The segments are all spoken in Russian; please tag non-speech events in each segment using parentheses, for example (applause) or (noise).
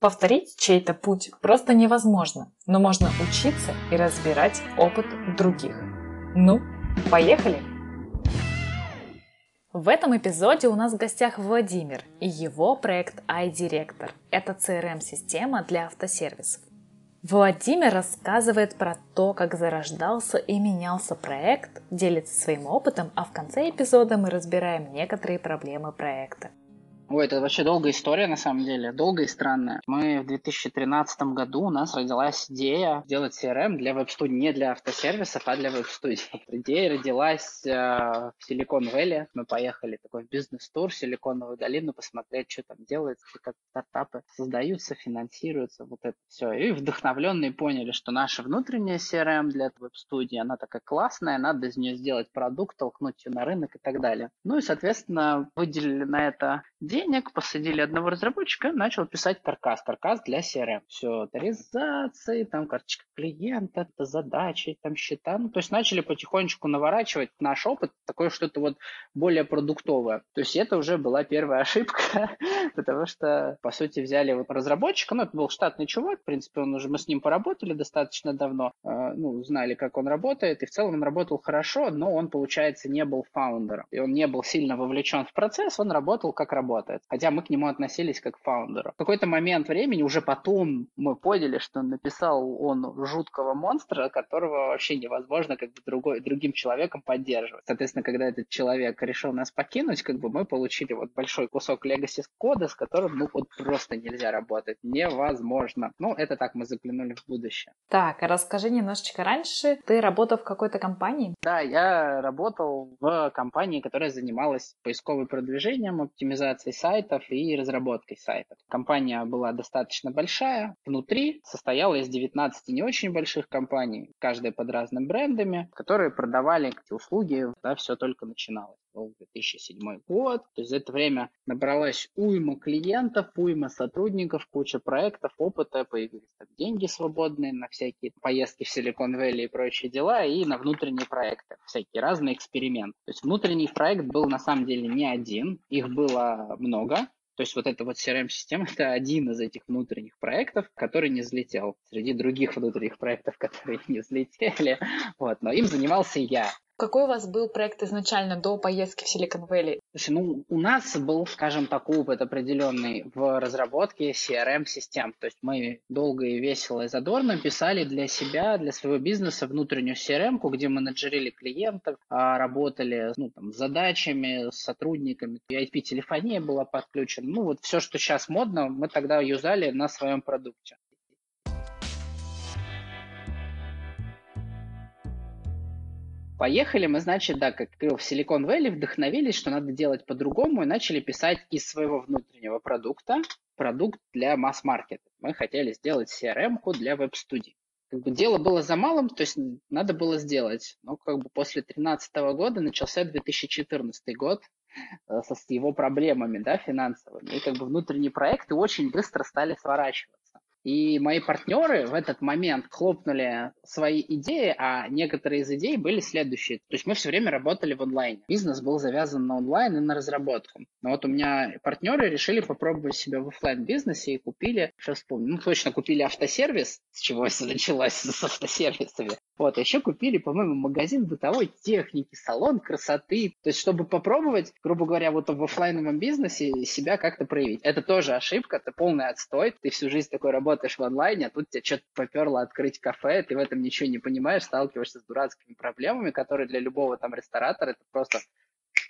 Повторить чей-то путь просто невозможно, но можно учиться и разбирать опыт других. Ну, поехали! В этом эпизоде у нас в гостях Владимир и его проект iDirector. Это CRM-система для автосервисов. Владимир рассказывает про то, как зарождался и менялся проект, делится своим опытом, а в конце эпизода мы разбираем некоторые проблемы проекта. Ой, это вообще долгая история, на самом деле, долгая и странная. Мы в 2013 году, у нас родилась идея сделать CRM для веб-студий, не для автосервисов, а для веб-студий. Идея родилась э, в Силикон-Вэлли. Мы поехали такой бизнес-тур в Силиконовую долину посмотреть, что там делается, как стартапы создаются, финансируются, вот это все. И вдохновленные поняли, что наша внутренняя CRM для веб-студии, она такая классная, надо из нее сделать продукт, толкнуть ее на рынок и так далее. Ну и, соответственно, выделили на это деньги, денег, посадили одного разработчика, начал писать каркас. Каркас для CRM. Все, авторизации, там карточка клиента, задачи, там счета. Ну, то есть начали потихонечку наворачивать наш опыт, такое что-то вот более продуктовое. То есть это уже была первая (laughs) ошибка, потому что, по сути, взяли вот разработчика, ну, это был штатный чувак, в принципе, он уже, мы с ним поработали достаточно давно, э, ну, знали, как он работает, и в целом он работал хорошо, но он, получается, не был фаундером, и он не был сильно вовлечен в процесс, он работал как работает работает. Хотя мы к нему относились как к фаундеру. В какой-то момент времени, уже потом мы поняли, что написал он жуткого монстра, которого вообще невозможно как бы другой, другим человеком поддерживать. Соответственно, когда этот человек решил нас покинуть, как бы мы получили вот большой кусок legacy кода, с которым ну вот просто нельзя работать. Невозможно. Ну, это так, мы заглянули в будущее. Так, расскажи немножечко раньше. Ты работал в какой-то компании? Да, я работал в компании, которая занималась поисковым продвижением, оптимизацией сайтов и разработкой сайтов. Компания была достаточно большая. Внутри состояла из 19 не очень больших компаний, каждая под разными брендами, которые продавали эти услуги, да, все только начиналось. Был 2007 год. То есть за это время набралась уйма клиентов, уйма сотрудников, куча проектов, опыта, появились там деньги свободные на всякие поездки в Силикон Вэлли и прочие дела, и на внутренние проекты, всякие разные эксперименты. То есть внутренний проект был на самом деле не один, их было много. То есть вот эта вот CRM-система – это один из этих внутренних проектов, который не взлетел. Среди других внутренних проектов, (laughs) которые не взлетели. Вот, но им занимался я. Какой у вас был проект изначально до поездки в Silicon Valley? Слушай, ну, у нас был, скажем так, опыт определенный в разработке CRM-систем. То есть мы долго и весело и задорно писали для себя, для своего бизнеса внутреннюю CRM, где менеджерили клиентов, а, работали ну, там, с задачами, с сотрудниками. IP-телефония была подключена. Ну, вот все, что сейчас модно, мы тогда юзали на своем продукте. Поехали мы, значит, да, как в Silicon Valley, вдохновились, что надо делать по-другому, и начали писать из своего внутреннего продукта продукт для масс-маркета. Мы хотели сделать CRM-ку для веб-студий. Как бы дело было за малым, то есть надо было сделать. Но как бы после 2013 года начался 2014 год э, со с его проблемами да, финансовыми. И как бы внутренние проекты очень быстро стали сворачиваться. И мои партнеры в этот момент хлопнули свои идеи, а некоторые из идей были следующие. То есть мы все время работали в онлайне. Бизнес был завязан на онлайн и на разработку. Но вот у меня партнеры решили попробовать себя в офлайн бизнесе и купили, сейчас вспомню, ну точно купили автосервис, с чего все (laughs) началось с автосервисами. Вот, еще купили, по-моему, магазин бытовой техники, салон красоты. То есть, чтобы попробовать, грубо говоря, вот в офлайновом бизнесе себя как-то проявить. Это тоже ошибка, это полный отстой. Ты всю жизнь такой работаешь в онлайне, а тут тебе что-то поперло открыть кафе, ты в этом ничего не понимаешь, сталкиваешься с дурацкими проблемами, которые для любого там ресторатора это просто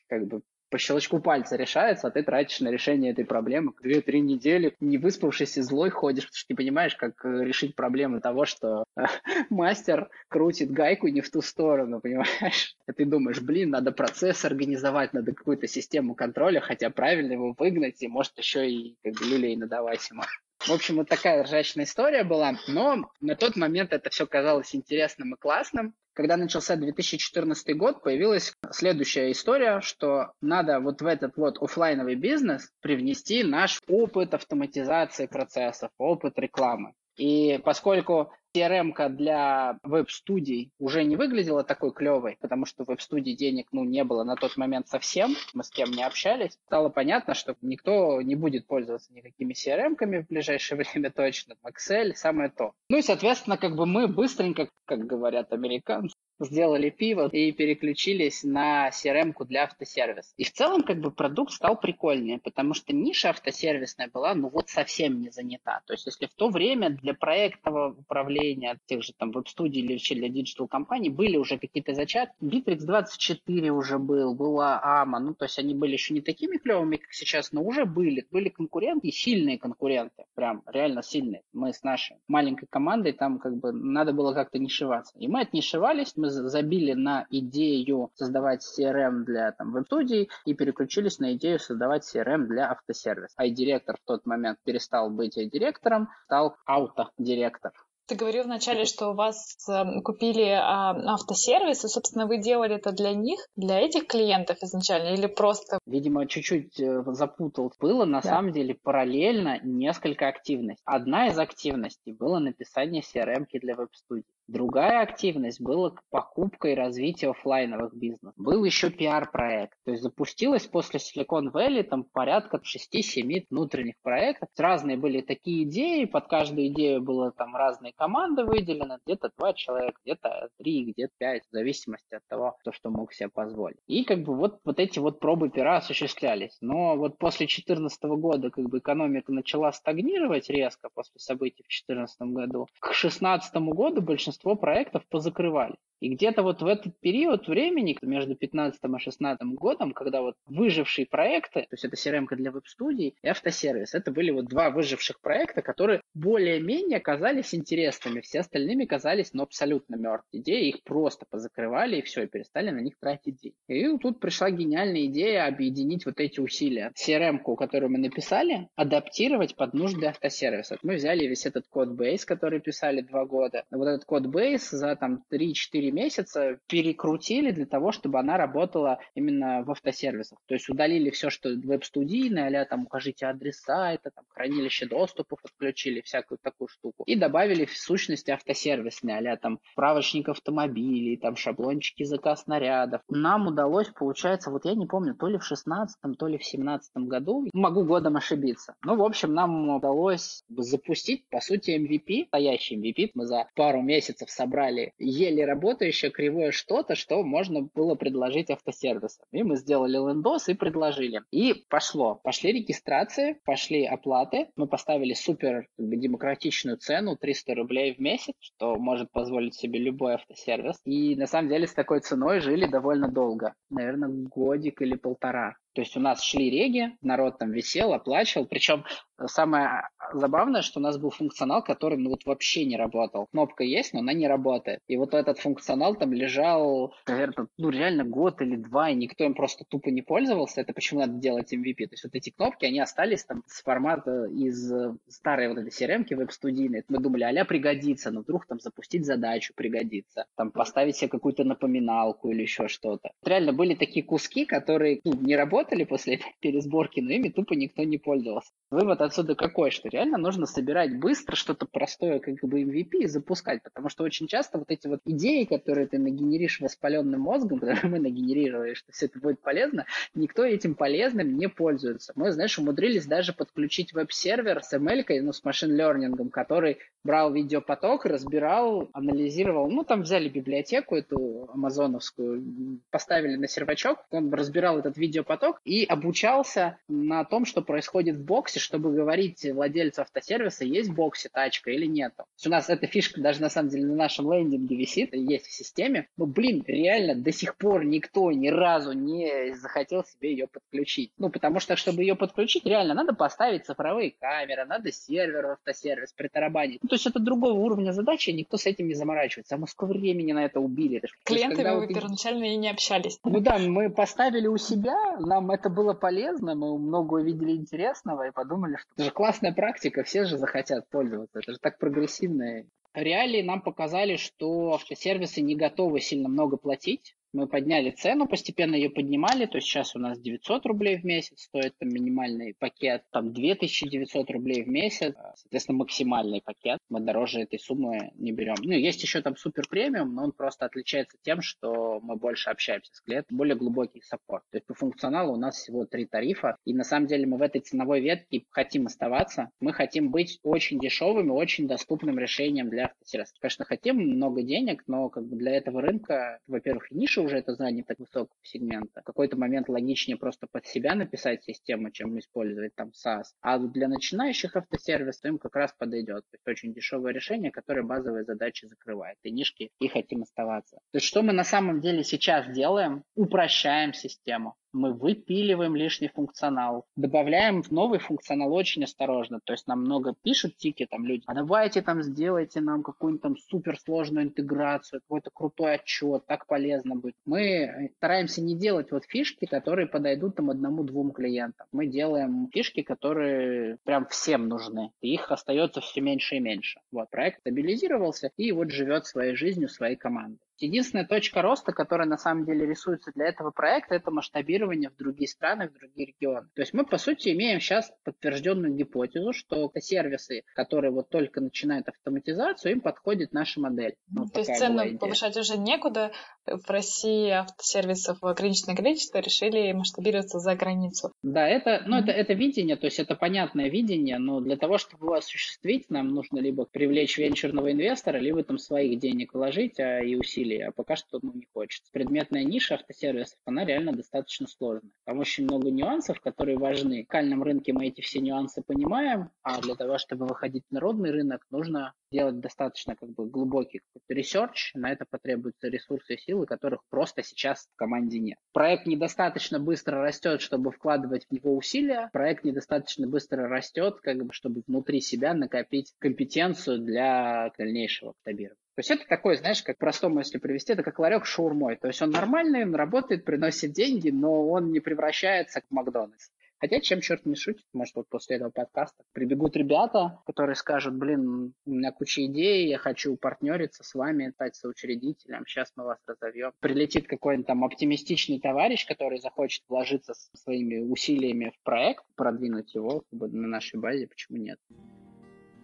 как бы по щелчку пальца решается, а ты тратишь на решение этой проблемы две-три недели, не выспавшись и злой ходишь, потому что не понимаешь, как э, решить проблему того, что э, (laughs) мастер крутит гайку не в ту сторону, (laughs) понимаешь? И ты думаешь, блин, надо процесс организовать, надо какую-то систему контроля, хотя правильно его выгнать, и может еще и как бы люлей надавать ему. В общем, вот такая ржачная история была, но на тот момент это все казалось интересным и классным. Когда начался 2014 год, появилась следующая история, что надо вот в этот вот офлайновый бизнес привнести наш опыт автоматизации процессов, опыт рекламы. И поскольку CRM для веб-студий уже не выглядела такой клевой, потому что веб-студии денег ну, не было на тот момент совсем, мы с кем не общались. Стало понятно, что никто не будет пользоваться никакими CRM-ками в ближайшее (laughs) время точно. Excel самое то. Ну и, соответственно, как бы мы быстренько, как говорят американцы, сделали пиво и переключились на CRM для автосервиса. И в целом как бы продукт стал прикольнее, потому что ниша автосервисная была ну вот совсем не занята. То есть если в то время для проектного управления тех же там веб-студий или для digital-компаний были уже какие-то зачатки, Bitrix24 уже был, была amo, ну то есть они были еще не такими клевыми, как сейчас, но уже были. Были конкуренты и сильные конкуренты, прям реально сильные. Мы с нашей маленькой командой там как бы надо было как-то нишеваться. И мы отнишевались, мы забили на идею создавать CRM для там, веб-студий и переключились на идею создавать CRM для автосервиса. iDirector в тот момент перестал быть iDirector-ом, стал AutoDirector. Ты говорил вначале, что у вас эм, купили а, автосервис, и, собственно, вы делали это для них, для этих клиентов изначально, или просто... Видимо, чуть-чуть э, запутал. Было, на да. самом деле, параллельно несколько активностей. Одна из активностей было написание CRM для веб-студий. Другая активность была покупка и развитие офлайновых бизнесов. Был еще пиар-проект. То есть запустилось после Silicon Valley там порядка 6-7 внутренних проектов. Разные были такие идеи, под каждую идею было там разные команды выделены, где-то два человека, где-то три, где-то пять, в зависимости от того, кто что мог себе позволить. И как бы вот, вот эти вот пробы пера осуществлялись. Но вот после 2014 года как бы экономика начала стагнировать резко после событий в 2014 году. К 2016 году большинство большинство проектов позакрывали. И где-то вот в этот период времени, между 15 и 16 годом, когда вот выжившие проекты, то есть это CRM для веб-студий и автосервис, это были вот два выживших проекта, которые более-менее казались интересными, все остальными казались ну, абсолютно мертвые. Идеи их просто позакрывали и все, и перестали на них тратить деньги. И тут пришла гениальная идея объединить вот эти усилия. CRM-ку, которую мы написали, адаптировать под нужды автосервиса. Мы взяли весь этот код-бейс, который писали два года, вот этот код-бейс за там 3-4 месяца перекрутили для того, чтобы она работала именно в автосервисах. То есть удалили все, что веб-студийное, а там укажите адрес сайта, там хранилище доступов отключили, всякую такую штуку. И добавили в сущности автосервисные, а там справочник автомобилей, там шаблончики заказ снарядов. Нам удалось, получается, вот я не помню, то ли в 16 то ли в 17 году, могу годом ошибиться. Ну, в общем, нам удалось запустить, по сути, MVP, настоящий MVP. Мы за пару месяцев собрали еле работающий работающее кривое что-то, что можно было предложить автосервисам. И мы сделали лендос и предложили. И пошло. Пошли регистрации, пошли оплаты. Мы поставили супер как бы, демократичную цену 300 рублей в месяц, что может позволить себе любой автосервис. И на самом деле с такой ценой жили довольно долго. Наверное, годик или полтора. То есть у нас шли реги, народ там висел, оплачивал. Причем самое забавное, что у нас был функционал, который ну, вот вообще не работал. Кнопка есть, но она не работает. И вот этот функционал там лежал, наверное, ну реально год или два, и никто им просто тупо не пользовался. Это почему надо делать MVP. То есть вот эти кнопки, они остались там с формата из старой вот этой CRM-ки веб-студийной. Мы думали, а пригодится, но вдруг там запустить задачу пригодится, там поставить себе какую-то напоминалку или еще что-то. Реально были такие куски, которые ну, не работали, работали после этой (laughs) пересборки, но ими тупо никто не пользовался. Вывод отсюда какой, что реально нужно собирать быстро что-то простое, как бы MVP, и запускать, потому что очень часто вот эти вот идеи, которые ты нагенеришь воспаленным мозгом, (laughs) которые мы нагенерировали, что все это будет полезно, никто этим полезным не пользуется. Мы, знаешь, умудрились даже подключить веб-сервер с ML, ну, с машин-лернингом, который брал видеопоток, разбирал, анализировал, ну, там взяли библиотеку эту амазоновскую, поставили на сервачок, он разбирал этот видеопоток, поток и обучался на том, что происходит в боксе, чтобы говорить владельцу автосервиса, есть в боксе тачка или нет. То есть у нас эта фишка даже на самом деле на нашем лендинге висит, есть в системе. Но, блин, реально до сих пор никто ни разу не захотел себе ее подключить. Ну, потому что, чтобы ее подключить, реально надо поставить цифровые камеры, надо сервер в автосервис притарабанить. Ну, то есть это другого уровня задачи, никто с этим не заморачивается. А мы сколько времени на это убили? Клиенты вы вот... первоначально и не общались. Ну да, мы поставили у себя, нам это было полезно, мы много увидели интересного и подумали, что это же классная практика, все же захотят пользоваться, это же так прогрессивно. Реалии нам показали, что автосервисы не готовы сильно много платить Мы подняли цену, постепенно ее поднимали, то есть сейчас у нас 900 рублей в месяц стоит там, минимальный пакет, там 2900 рублей в месяц, а, соответственно, максимальный пакет. Мы дороже этой суммы не берем. Ну, есть еще там супер премиум, но он просто отличается тем, что мы больше общаемся с клиентом, более глубокий саппорт. То есть по функционалу у нас всего три тарифа, и на самом деле мы в этой ценовой ветке хотим оставаться. Мы хотим быть очень дешевым и очень доступным решением для автосервиса. Конечно, хотим много денег, но как бы для этого рынка, во-первых, ниша уже это занят так высокого сегмента. В какой-то момент логичнее просто под себя написать систему, чем использовать там SaaS. А для начинающих автосервисов им как раз подойдет. То есть очень дешевое решение, которое базовые задачи закрывает. И нишки и хотим оставаться. То есть что мы на самом деле сейчас делаем? Упрощаем систему мы выпиливаем лишний функционал, добавляем в новый функционал очень осторожно. То есть нам много пишут тики там люди, а давайте там сделайте нам какую-нибудь там суперсложную интеграцию, какой-то крутой отчет, так полезно будет. Мы стараемся не делать вот фишки, которые подойдут там одному-двум клиентам. Мы делаем фишки, которые прям всем нужны. И их остается все меньше и меньше. Вот, проект стабилизировался и вот живет своей жизнью, своей командой. Единственная точка роста, которая на самом деле рисуется для этого проекта, это масштабирование в другие страны, в другие регионы. То есть мы, по сути, имеем сейчас подтвержденную гипотезу, что сервисы, которые вот только начинают автоматизацию, им подходит наша модель. Ну, То есть цену повышать уже некуда. В России автосервисов ограниченное количество решили масштабироваться за границу. Да, это, ну, mm-hmm. это, это видение, то есть это понятное видение, но для того, чтобы его осуществить, нам нужно либо привлечь венчурного инвестора, либо там своих денег вложить а, и усилий а пока что ну, не хочется. Предметная ниша автосервисов, она реально достаточно сложная. Там очень много нюансов, которые важны. В локальном рынке мы эти все нюансы понимаем, а для того, чтобы выходить в народный рынок, нужно делать достаточно как бы глубокий research. На это потребуются ресурсы и силы, которых просто сейчас в команде нет. Проект недостаточно быстро растет, чтобы вкладывать в него усилия. Проект недостаточно быстро растет, как бы, чтобы внутри себя накопить компетенцию для дальнейшего масштабирования. То есть это такой, знаешь, как простому, если привести, это как ларек с шаурмой. То есть он нормальный, он работает, приносит деньги, но он не превращается в Макдональдс. Хотя, чем черт не шутит, может, вот после этого подкаста прибегут ребята, которые скажут, блин, у меня куча идей, я хочу партнериться с вами, стать соучредителем, сейчас мы вас разовьем. Прилетит какой-нибудь там оптимистичный товарищ, который захочет вложиться своими усилиями в проект, продвинуть его на нашей базе, почему нет?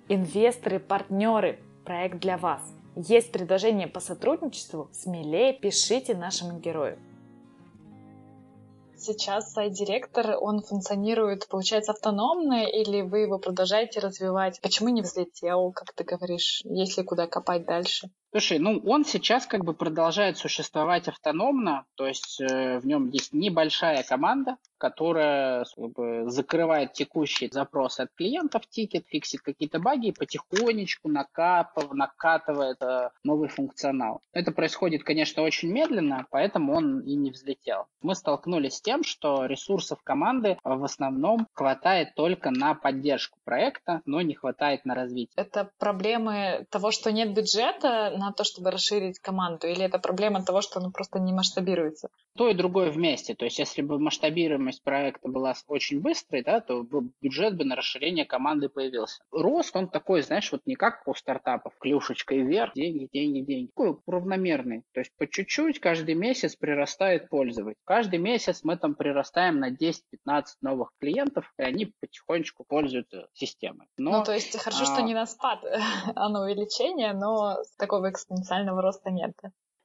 Инвесторы, партнеры, проект для вас – есть предложение по сотрудничеству? Смелее пишите нашему герою. Сейчас сайт-директор, он функционирует, получается, автономно, или вы его продолжаете развивать? Почему не взлетел, как ты говоришь, если куда копать дальше? Слушай, ну он сейчас как бы продолжает существовать автономно, то есть э, в нем есть небольшая команда, которая как бы, закрывает текущий запрос от клиентов, тикеты, фиксит какие-то баги и потихонечку накапыв-, накатывает э, новый функционал. Это происходит, конечно, очень медленно, поэтому он и не взлетел. Мы столкнулись с тем, что ресурсов команды в основном хватает только на поддержку проекта, но не хватает на развитие. Это проблемы того, что нет бюджета на то, чтобы расширить команду, или это проблема того, что он просто не масштабируется? То и другое вместе. То есть, если бы масштабируемость проекта была очень быстрой, да, то бюджет бы на расширение команды появился. Рост, он такой, знаешь, вот не как у стартапов, клюшечкой вверх, деньги, деньги, деньги. Такой равномерный. То есть, по чуть-чуть каждый месяц прирастает пользователь. Каждый месяц мы там прирастаем на 10-15 новых клиентов, и они потихонечку пользуются системой. Но, ну, то есть, хорошо, а... что не на спад, (laughs) а на увеличение, но такого экспоненциального роста нет.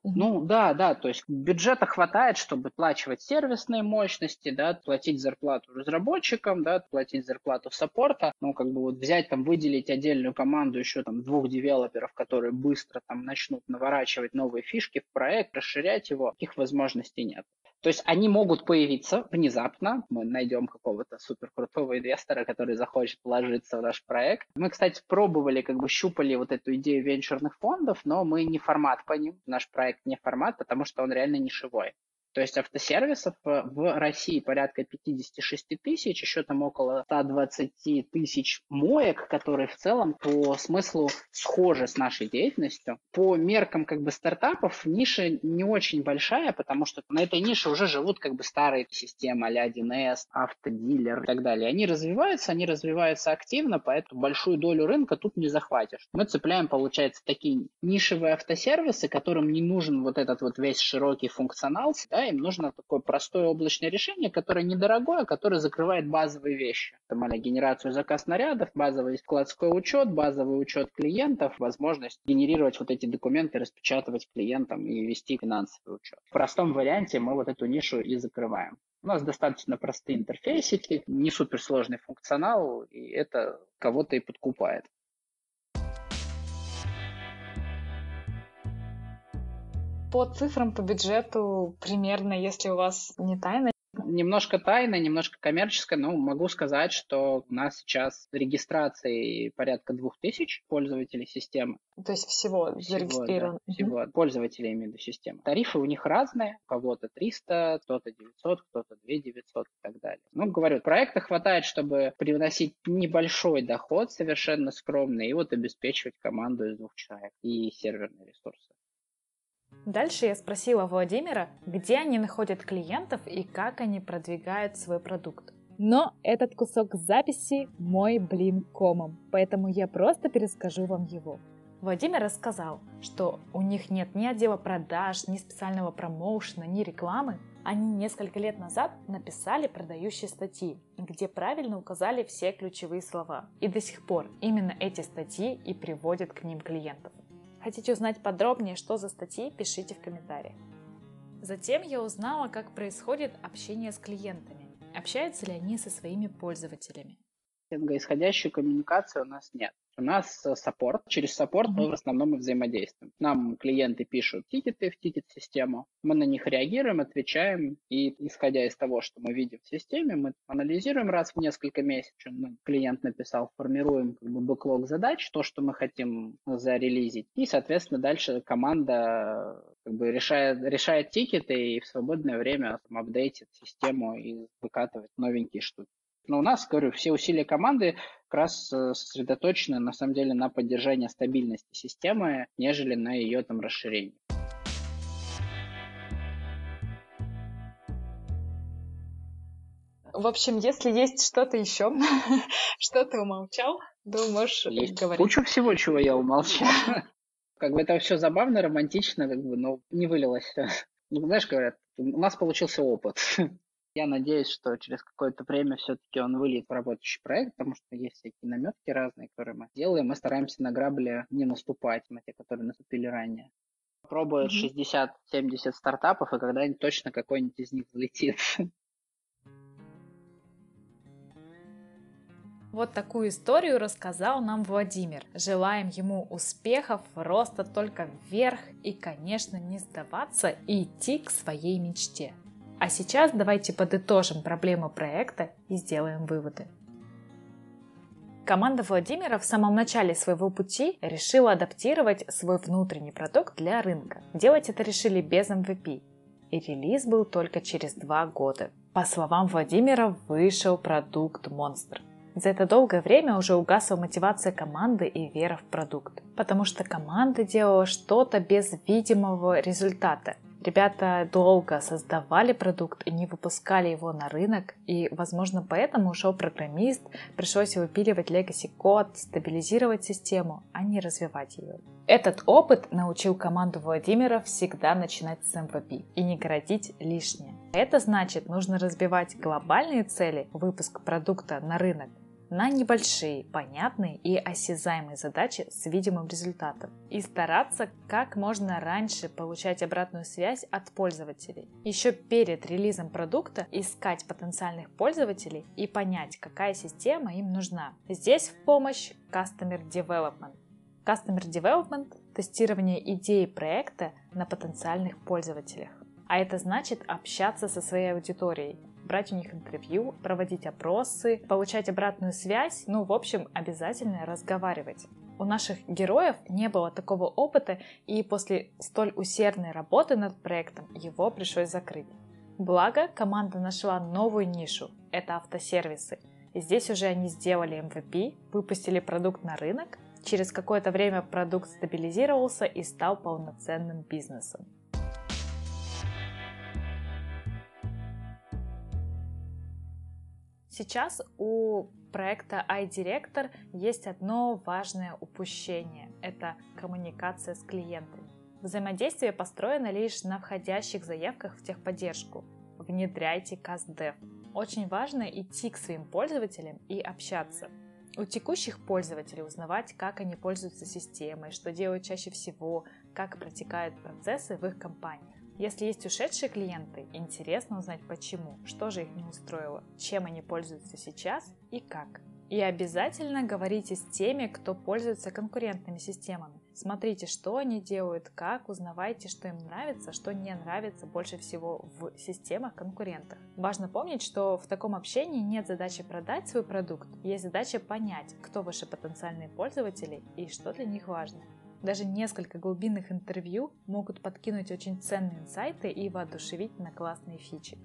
Ну да, да, то есть бюджета хватает, чтобы оплачивать сервисные мощности, да, платить зарплату разработчикам, да, платить зарплату саппорта, ну как бы вот взять там, выделить отдельную команду еще там двух девелоперов, которые быстро там начнут наворачивать новые фишки в проект, расширять его, таких возможностей нет. То есть они могут появиться внезапно. Мы найдем какого-то супер крутого инвестора, который захочет вложиться в наш проект. Мы, кстати, пробовали, как бы щупали вот эту идею венчурных фондов, но мы не формат по ним. Наш проект не формат, потому что он реально нишевой. То есть автосервисов в России порядка 56 тысяч, еще там около 120 тысяч моек, которые в целом по смыслу схожи с нашей деятельностью. По меркам как бы стартапов ниша не очень большая, потому что на этой нише уже живут как бы старые системы а 1С, автодилер и так далее. Они развиваются, они развиваются активно, поэтому большую долю рынка тут не захватишь. Мы цепляем, получается, такие нишевые автосервисы, которым не нужен вот этот вот весь широкий функционал, да, им нужно такое простое облачное решение, которое недорогое, которое закрывает базовые вещи. Там, генерацию заказ нарядов, базовый складской учет, базовый учет клиентов, возможность генерировать вот эти документы, распечатывать клиентам и вести финансовый учет. В простом варианте мы вот эту нишу и закрываем. У нас достаточно простые интерфейсики, не суперсложный функционал, и это кого-то и подкупает. По цифрам, по бюджету примерно, если у вас не тайна, немножко тайна, немножко коммерческая, но могу сказать, что у нас сейчас регистрации порядка двух тысяч пользователей системы. То есть всего, всего зарегистрировано? Да, всего, угу. пользователей именно системы. Тарифы у них разные, у кого-то 300, кто-то 900, кто-то 2 900 и так далее. Ну, говорю, проекта хватает, чтобы привносить небольшой доход, совершенно скромный, и вот обеспечивать команду из двух человек и серверные ресурсы. Дальше я спросила Владимира, где они находят клиентов и как они продвигают свой продукт. Но этот кусок записи мой блин комом, поэтому я просто перескажу вам его. Владимир рассказал, что у них нет ни отдела продаж, ни специального промоушена, ни рекламы. Они несколько лет назад написали продающие статьи, где правильно указали все ключевые слова. И до сих пор именно эти статьи и приводят к ним клиентов. Хотите узнать подробнее, что за статьи, пишите в комментариях. Затем я узнала, как происходит общение с клиентами. Общаются ли они со своими пользователями? Исходящую коммуникацию у нас нет. У нас э, support. Через support мы в основном и взаимодействуем. Нам клиенты пишут тикеты в тикет-систему, мы на них реагируем, отвечаем, и исходя из того, что мы видим в системе, мы анализируем раз в несколько месяцев, что клиент написал, формируем как бы backlog задач, то, что мы хотим зарелизить, и, соответственно, дальше команда как бы решает, решает тикеты и в свободное время апдейтит систему и выкатывает новенькие штуки. Но у нас, говорю, все усилия команды как раз э, сосредоточены на самом деле на поддержании стабильности системы, нежели на ее там расширении. В общем, если есть что-то еще, (laughs) что ты умолчал, думаю, можешь есть говорить. Кучу всего, чего я умолчал. (laughs) Как бы это все забавно, романтично, как бы, но не вылилось. Ну, знаешь, говорят, у нас получился опыт. (laughs) Я надеюсь, что через какое-то время все-таки он выльет в работающий проект, потому что есть всякие наметки разные, которые мы делаем. Мы стараемся на грабли не наступать, на те, которые наступили ранее. Пробуют mm-hmm. 60-70 стартапов, и когда-нибудь точно какой-нибудь из них взлетит. Вот такую историю рассказал нам Владимир. Желаем ему успехов, роста только вверх и, конечно, не сдаваться и идти к своей мечте. А сейчас давайте подытожим проблему проекта и сделаем выводы. Команда Владимира в самом начале своего пути решила адаптировать свой внутренний продукт для рынка. Делать это решили без MVP. И релиз был только через два года. По словам Владимира, вышел продукт Монстр. За это долгое время уже угасла мотивация команды и вера в продукт, потому что команда делала что-то без видимого результата, Ребята долго создавали продукт и не выпускали его на рынок, и, возможно, поэтому ушел программист, пришлось выпиливать legacy код, стабилизировать систему, а не развивать ее. Этот опыт научил команду Владимира всегда начинать с MVP и не городить лишнее. Это значит, нужно разбивать глобальные цели, выпуск продукта на рынок, на небольшие, понятные и осязаемые задачи с видимым результатом и стараться как можно раньше получать обратную связь от пользователей. Еще перед релизом продукта искать потенциальных пользователей и понять, какая система им нужна. Здесь в помощь Customer Development. Customer Development – тестирование идеи проекта на потенциальных пользователях. А это значит общаться со своей аудиторией, брать у них интервью, проводить опросы, получать обратную связь, ну, в общем, обязательно разговаривать. У наших героев не было такого опыта, и после столь усердной работы над проектом его пришлось закрыть. Благо, команда нашла новую нишу – это автосервисы. И здесь уже они сделали MVP, выпустили продукт на рынок, через какое-то время продукт стабилизировался и стал полноценным бизнесом. Сейчас у проекта iDirector есть одно важное упущение – это коммуникация с клиентом. Взаимодействие построено лишь на входящих заявках в техподдержку. Внедряйте CastDev. Очень важно идти к своим пользователям и общаться. У текущих пользователей узнавать, как они пользуются системой, что делают чаще всего, как протекают процессы в их компаниях. Если есть ушедшие клиенты, интересно узнать почему, что же их не устроило, чем они пользуются сейчас и как. И обязательно говорите с теми, кто пользуется конкурентными системами. Смотрите, что они делают, как, узнавайте, что им нравится, что не нравится больше всего в системах конкурентов. Важно помнить, что в таком общении нет задачи продать свой продукт, есть задача понять, кто ваши потенциальные пользователи и что для них важно. Даже несколько глубинных интервью могут подкинуть очень ценные инсайты и воодушевить на классные фичи.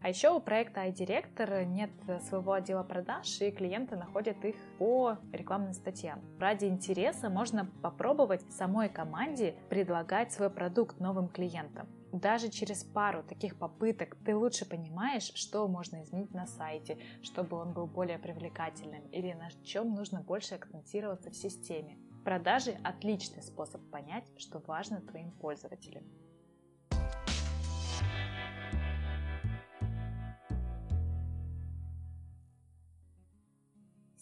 А еще у проекта iDirector нет своего отдела продаж, и клиенты находят их по рекламным статьям. Ради интереса можно попробовать самой команде предлагать свой продукт новым клиентам. Даже через пару таких попыток ты лучше понимаешь, что можно изменить на сайте, чтобы он был более привлекательным или на чем нужно больше акцентироваться в системе. Продажи – отличный способ понять, что важно твоим пользователям.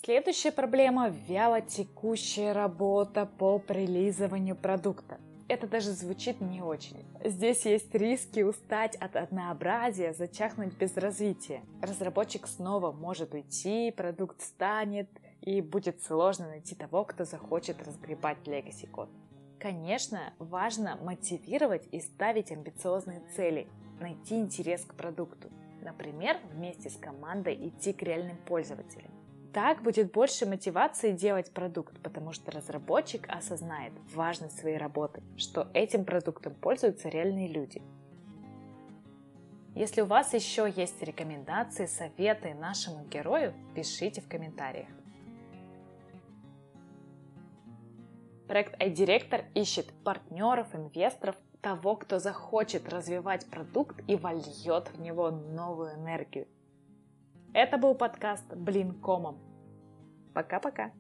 Следующая проблема – вяло текущая работа по прилизыванию продукта. Это даже звучит не очень. Здесь есть риски устать от однообразия, зачахнуть без развития. Разработчик снова может уйти, продукт станет, и будет сложно найти того, кто захочет разгребать legacy код. Конечно, важно мотивировать и ставить амбициозные цели, найти интерес к продукту. Например, вместе с командой идти к реальным пользователям. Так будет больше мотивации делать продукт, потому что разработчик осознает важность своей работы, что этим продуктом пользуются реальные люди. Если у вас еще есть рекомендации, советы нашему герою, пишите в комментариях. Проект iDirector ищет партнеров, инвесторов, того, кто захочет развивать продукт и вольет в него новую энергию. Это был подкаст «Блин комом». Пока-пока.